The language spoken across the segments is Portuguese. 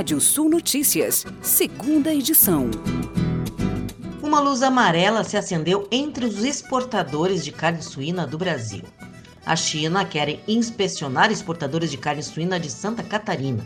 Rádio Sul Notícias, segunda edição. Uma luz amarela se acendeu entre os exportadores de carne suína do Brasil. A China quer inspecionar exportadores de carne suína de Santa Catarina.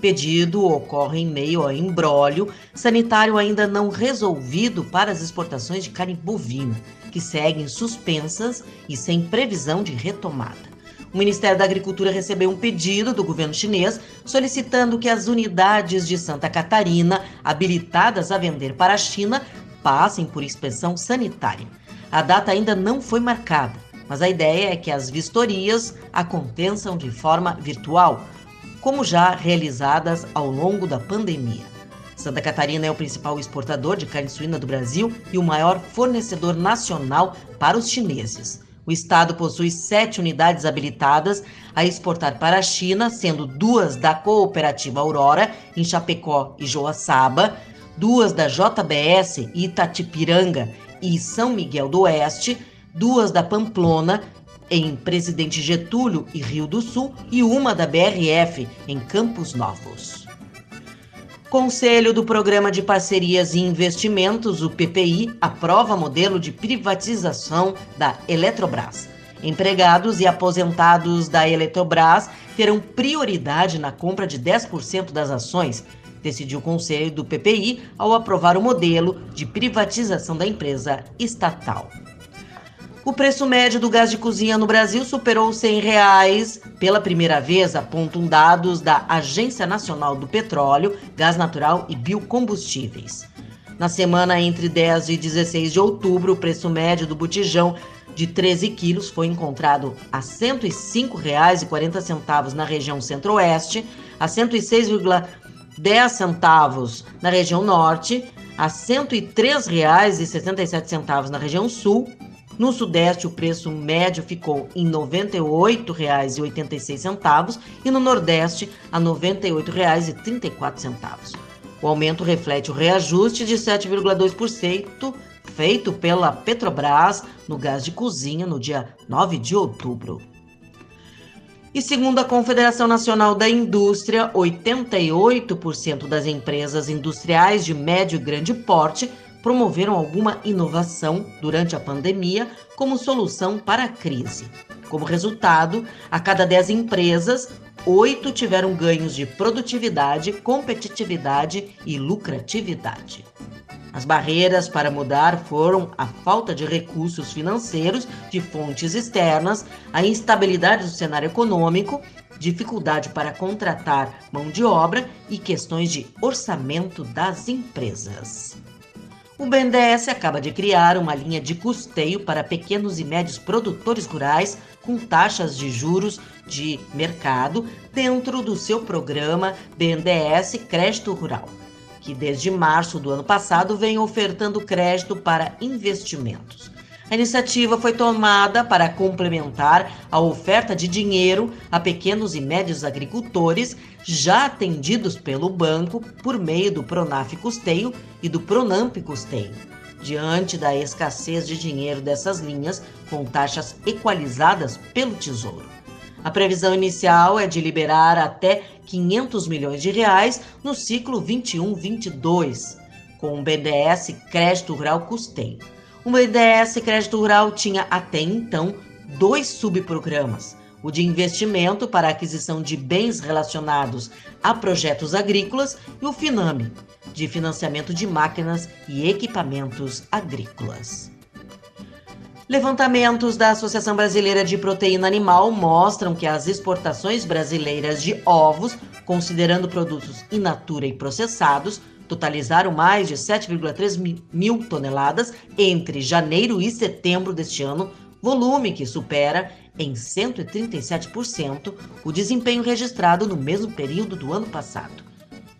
Pedido ocorre em meio a embrólio sanitário ainda não resolvido para as exportações de carne bovina, que seguem suspensas e sem previsão de retomada. O Ministério da Agricultura recebeu um pedido do governo chinês solicitando que as unidades de Santa Catarina habilitadas a vender para a China passem por inspeção sanitária. A data ainda não foi marcada, mas a ideia é que as vistorias aconteçam de forma virtual, como já realizadas ao longo da pandemia. Santa Catarina é o principal exportador de carne suína do Brasil e o maior fornecedor nacional para os chineses. O estado possui sete unidades habilitadas a exportar para a China, sendo duas da cooperativa Aurora, em Chapecó e Joaçaba, duas da JBS Itatipiranga e São Miguel do Oeste, duas da Pamplona, em Presidente Getúlio e Rio do Sul, e uma da BRF, em Campos Novos. Conselho do Programa de Parcerias e Investimentos, o PPI, aprova modelo de privatização da Eletrobras. Empregados e aposentados da Eletrobras terão prioridade na compra de 10% das ações, decidiu o Conselho do PPI ao aprovar o modelo de privatização da empresa estatal. O preço médio do gás de cozinha no Brasil superou 100 reais pela primeira vez, apontam dados da Agência Nacional do Petróleo, Gás Natural e Biocombustíveis. Na semana entre 10 e 16 de outubro, o preço médio do botijão de 13 quilos foi encontrado a R$ 105,40 na região centro-oeste, a R$ 106,10 centavos na região norte, a R$ 103,67 na região sul no Sudeste, o preço médio ficou em R$ 98,86 e no Nordeste, a R$ 98,34. O aumento reflete o reajuste de 7,2% feito pela Petrobras no gás de cozinha no dia 9 de outubro. E segundo a Confederação Nacional da Indústria, 88% das empresas industriais de médio e grande porte promoveram alguma inovação durante a pandemia como solução para a crise. Como resultado, a cada 10 empresas, oito tiveram ganhos de produtividade, competitividade e lucratividade. As barreiras para mudar foram a falta de recursos financeiros de fontes externas, a instabilidade do cenário econômico, dificuldade para contratar mão de obra e questões de orçamento das empresas. O BNDES acaba de criar uma linha de custeio para pequenos e médios produtores rurais com taxas de juros de mercado dentro do seu programa BNDES Crédito Rural, que desde março do ano passado vem ofertando crédito para investimentos. A iniciativa foi tomada para complementar a oferta de dinheiro a pequenos e médios agricultores já atendidos pelo banco por meio do Pronaf Custeio e do Pronamp Custeio. Diante da escassez de dinheiro dessas linhas, com taxas equalizadas pelo Tesouro. A previsão inicial é de liberar até 500 milhões de reais no ciclo 21-22, com o BNDES Crédito Rural Custeio. O BNDES Crédito Rural tinha até então dois subprogramas: o de investimento para aquisição de bens relacionados a projetos agrícolas e o FINAME, de financiamento de máquinas e equipamentos agrícolas. Levantamentos da Associação Brasileira de Proteína Animal mostram que as exportações brasileiras de ovos, considerando produtos in natura e processados, totalizaram mais de 7,3 mil toneladas entre janeiro e setembro deste ano, volume que supera em 137% o desempenho registrado no mesmo período do ano passado.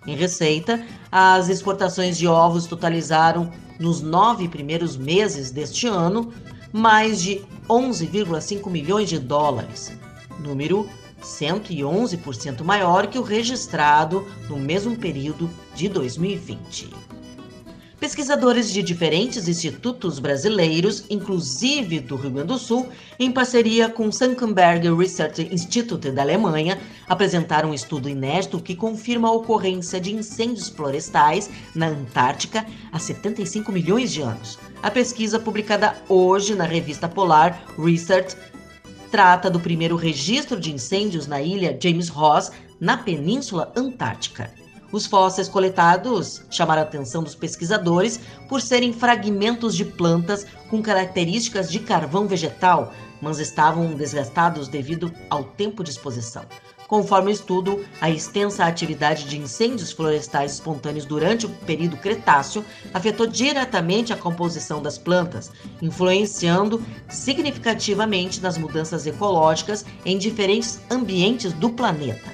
Em receita, as exportações de ovos totalizaram, nos nove primeiros meses deste ano, mais de 11,5 milhões de dólares, número 111% maior que o registrado no mesmo período de 2020. Pesquisadores de diferentes institutos brasileiros, inclusive do Rio Grande do Sul, em parceria com o Sankenberg Research Institute da Alemanha, apresentaram um estudo inédito que confirma a ocorrência de incêndios florestais na Antártica há 75 milhões de anos. A pesquisa, publicada hoje na revista Polar Research, trata do primeiro registro de incêndios na ilha James Ross, na Península Antártica. Os fósseis coletados chamaram a atenção dos pesquisadores por serem fragmentos de plantas com características de carvão vegetal, mas estavam desgastados devido ao tempo de exposição. Conforme o estudo, a extensa atividade de incêndios florestais espontâneos durante o período Cretáceo afetou diretamente a composição das plantas, influenciando significativamente nas mudanças ecológicas em diferentes ambientes do planeta.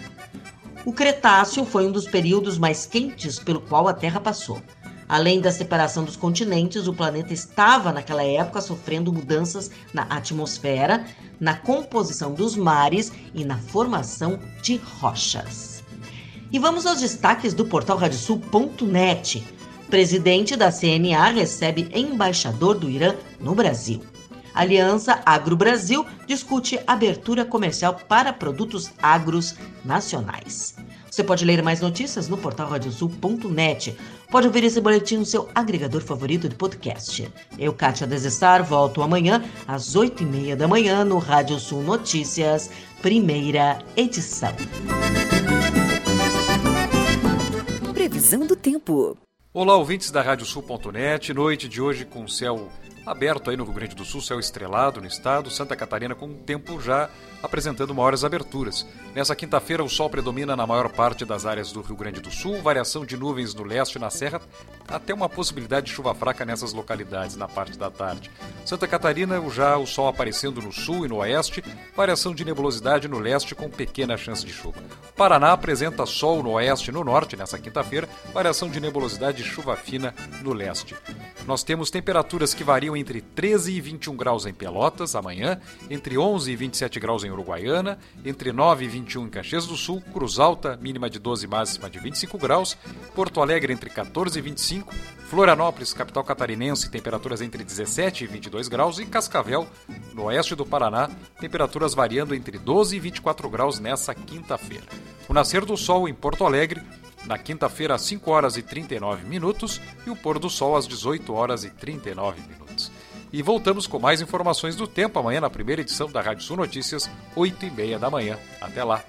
O Cretáceo foi um dos períodos mais quentes pelo qual a Terra passou. Além da separação dos continentes, o planeta estava naquela época sofrendo mudanças na atmosfera, na composição dos mares e na formação de rochas. E vamos aos destaques do portal radiosul.net. Presidente da CNA recebe embaixador do Irã no Brasil. Aliança Agro Brasil discute abertura comercial para produtos agros nacionais. Você pode ler mais notícias no portal radiosul.net. Pode ouvir esse boletim no seu agregador favorito de podcast. Eu, Kátia Desessar, volto amanhã às 8h30 da manhã no Rádio Sul Notícias, primeira edição. Previsão do tempo. Olá, ouvintes da Radiosul.net. Noite de hoje com céu aberto aí no Rio Grande do Sul, céu estrelado no estado, Santa Catarina com o tempo já apresentando maiores aberturas. Nessa quinta-feira, o sol predomina na maior parte das áreas do Rio Grande do Sul, variação de nuvens no leste e na serra, até uma possibilidade de chuva fraca nessas localidades na parte da tarde. Santa Catarina, já o sol aparecendo no sul e no oeste, variação de nebulosidade no leste com pequena chance de chuva. Paraná apresenta sol no oeste e no norte nessa quinta-feira, variação de nebulosidade e chuva fina no leste. Nós temos temperaturas que variam entre 13 e 21 graus em Pelotas amanhã, entre 11 e 27 graus em Uruguaiana, entre 9 e 21 em Caxias do Sul, Cruz Alta, mínima de 12 máxima de 25 graus, Porto Alegre entre 14 e 25, Florianópolis, capital catarinense, temperaturas entre 17 e 22 graus e Cascavel, no oeste do Paraná, temperaturas variando entre 12 e 24 graus nessa quinta-feira. O nascer do sol em Porto Alegre na quinta-feira às 5 horas e 39 minutos e o pôr do sol às 18 horas e 39 minutos. E voltamos com mais informações do tempo amanhã na primeira edição da Rádio Sul Notícias, 8 e meia da manhã. Até lá!